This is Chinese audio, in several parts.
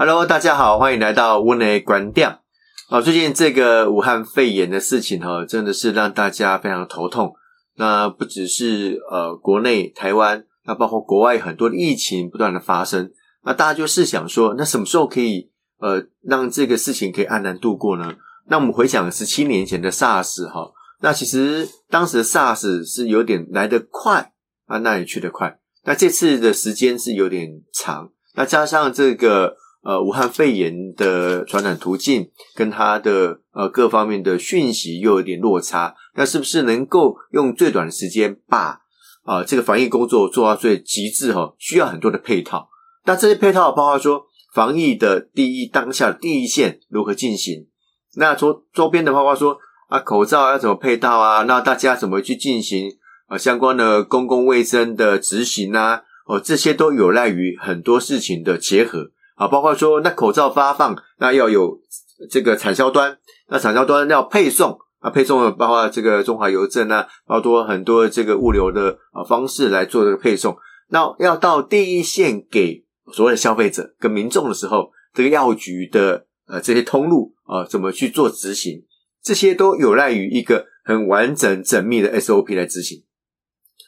Hello，大家好，欢迎来到温内关掉。啊，最近这个武汉肺炎的事情哈，真的是让大家非常头痛。那不只是呃国内台湾，那包括国外很多的疫情不断的发生。那大家就试想说，那什么时候可以呃让这个事情可以安然度过呢？那我们回想十七年前的 SARS 哈，那其实当时的 SARS 是有点来得快啊，那也去得快。那这次的时间是有点长，那加上这个。呃，武汉肺炎的传染途径跟它的呃各方面的讯息又有点落差，那是不是能够用最短的时间把啊这个防疫工作做到最极致？哈，需要很多的配套。那这些配套包括说防疫的第一当下第一线如何进行？那周周边的包括说啊口罩要怎么配套啊？那大家怎么去进行啊相关的公共卫生的执行啊？哦，这些都有赖于很多事情的结合。啊，包括说那口罩发放，那要有这个产销端，那产销端要配送，啊，配送包括这个中华邮政啊，包括很多这个物流的啊方式来做这个配送。那要到第一线给所谓的消费者跟民众的时候，这个药局的呃这些通路啊，怎么去做执行，这些都有赖于一个很完整缜密的 SOP 来执行。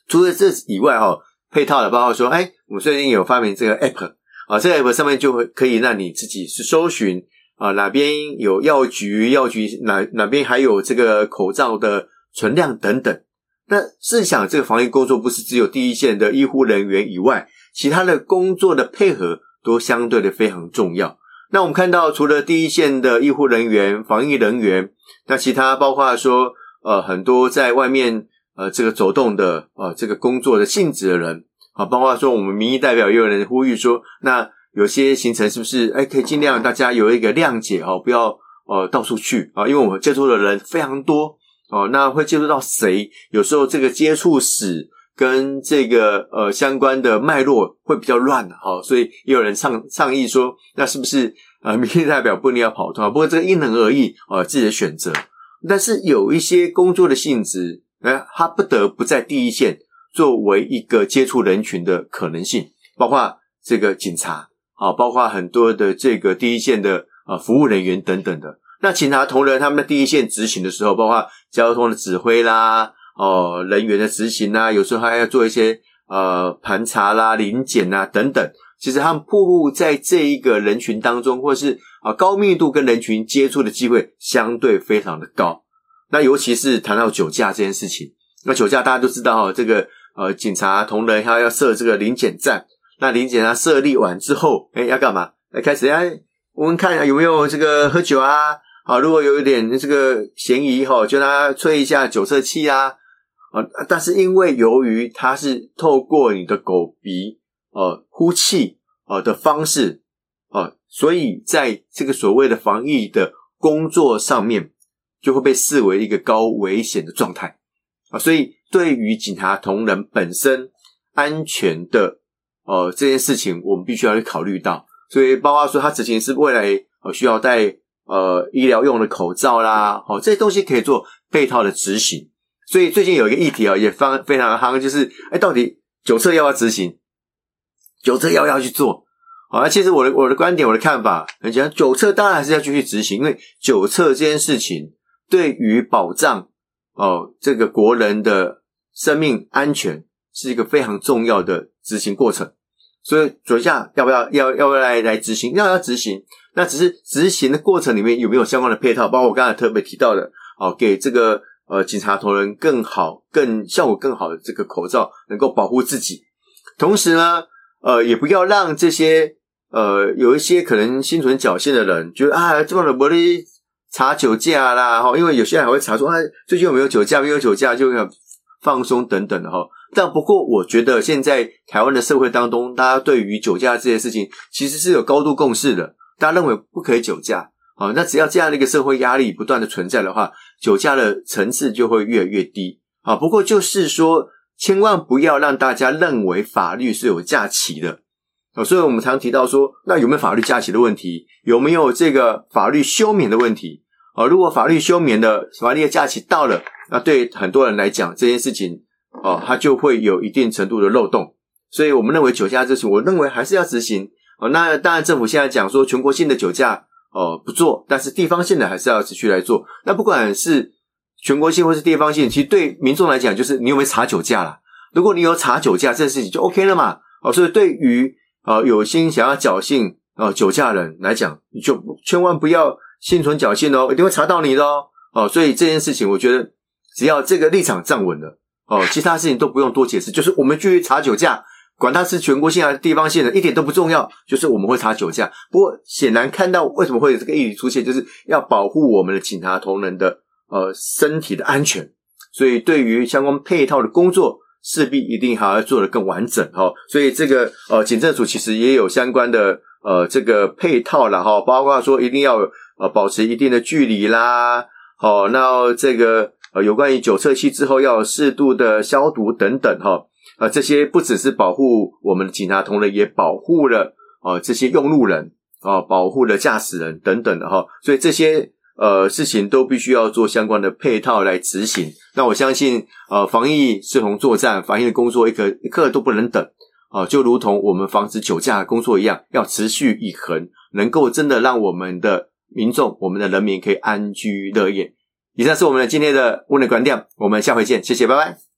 除了这以外，哈，配套的包括说，哎，我们最近有发明这个 App。啊，这个 app 上面就会可以让你自己去搜寻啊，哪边有药局，药局哪哪边还有这个口罩的存量等等。那试想，这个防疫工作不是只有第一线的医护人员以外，其他的工作的配合都相对的非常重要。那我们看到，除了第一线的医护人员、防疫人员，那其他包括说呃很多在外面呃这个走动的呃这个工作的性质的人。啊，包括说我们民意代表也有人呼吁说，那有些行程是不是哎可以尽量大家有一个谅解哦，不要呃到处去啊，因为我们接触的人非常多哦，那会接触到谁？有时候这个接触史跟这个呃相关的脉络会比较乱的哈，所以也有人倡倡议说，那是不是呃民意代表不一定要跑通啊？不过这个因人而异啊，自己的选择。但是有一些工作的性质，哎，他不得不在第一线。作为一个接触人群的可能性，包括这个警察，啊，包括很多的这个第一线的啊服务人员等等的。那警察同仁他们在第一线执行的时候，包括交通的指挥啦，哦，人员的执行啦，有时候还要做一些呃盘查啦、临检啦等等。其实他们暴露在这一个人群当中，或是啊高密度跟人群接触的机会相对非常的高。那尤其是谈到酒驾这件事情，那酒驾大家都知道哈，这个。呃，警察同仁他要设这个临检站，那临检他设立完之后，哎，要干嘛？来开始哎，我们看一下有没有这个喝酒啊？好，如果有一点这个嫌疑哈，就他吹一下酒测器啊。啊，但是因为由于他是透过你的狗鼻呃呼气呃的方式啊，所以在这个所谓的防疫的工作上面，就会被视为一个高危险的状态啊，所以。对于警察同仁本身安全的呃这件事情，我们必须要去考虑到。所以包括说他执行是未来呃需要戴呃医疗用的口罩啦，哦这些东西可以做配套的执行。所以最近有一个议题啊，也非非常夯，就是哎到底酒测要不要执行？酒测要不要去做？啊，其实我的我的观点我的看法很简单，酒测当然还是要继续执行，因为酒测这件事情对于保障哦这个国人的。生命安全是一个非常重要的执行过程，所以左下要不要要要不要来来执行？要要执行，那只是执行的过程里面有没有相关的配套？包括我刚才特别提到的，哦，给这个呃警察同仁更好、更效果更好的这个口罩，能够保护自己。同时呢，呃，也不要让这些呃有一些可能心存侥幸的人，觉得啊，这么的玻璃查酒驾啦，哈，因为有些人还会查说，啊，最近有没有酒驾？没有酒驾就。放松等等的哈，但不过我觉得现在台湾的社会当中，大家对于酒驾这件事情其实是有高度共识的。大家认为不可以酒驾，啊，那只要这样的一个社会压力不断的存在的话，酒驾的层次就会越来越低。啊，不过就是说，千万不要让大家认为法律是有假期的。啊，所以我们常提到说，那有没有法律假期的问题？有没有这个法律休眠的问题？啊，如果法律休眠的法律的假期到了。那对很多人来讲，这件事情哦，它就会有一定程度的漏洞，所以我们认为酒驾这事，我认为还是要执行哦，那当然政府现在讲说全国性的酒驾哦不做，但是地方性的还是要持续来做。那不管是全国性或是地方性，其实对民众来讲，就是你有没有查酒驾啦？如果你有查酒驾这件事情，就 OK 了嘛。哦，所以对于呃有心想要侥幸呃酒驾人来讲，你就千万不要心存侥幸哦，一定会查到你的哦。哦，所以这件事情，我觉得只要这个立场站稳了，哦，其他事情都不用多解释，就是我们继续查酒驾。管它是全国性还是地方性的，一点都不重要。就是我们会查酒驾，不过显然看到为什么会有这个议题出现，就是要保护我们的警察同仁的呃身体的安全。所以对于相关配套的工作，势必一定还要做得更完整哈。所以这个呃警政署其实也有相关的呃这个配套了哈，包括说一定要呃保持一定的距离啦，好，那这个呃有关于酒测器之后要适度的消毒等等哈。呃，这些不只是保护我们的警察同仁，也保护了呃这些用路人啊，保护了驾驶人等等的哈。所以这些呃事情都必须要做相关的配套来执行。那我相信呃防疫是同作战，防疫的工作一刻一刻都不能等啊，就如同我们防止酒驾工作一样，要持续以恒，能够真的让我们的民众、我们的人民可以安居乐业。以上是我们的今天的温内观点，我们下回见，谢谢，拜拜。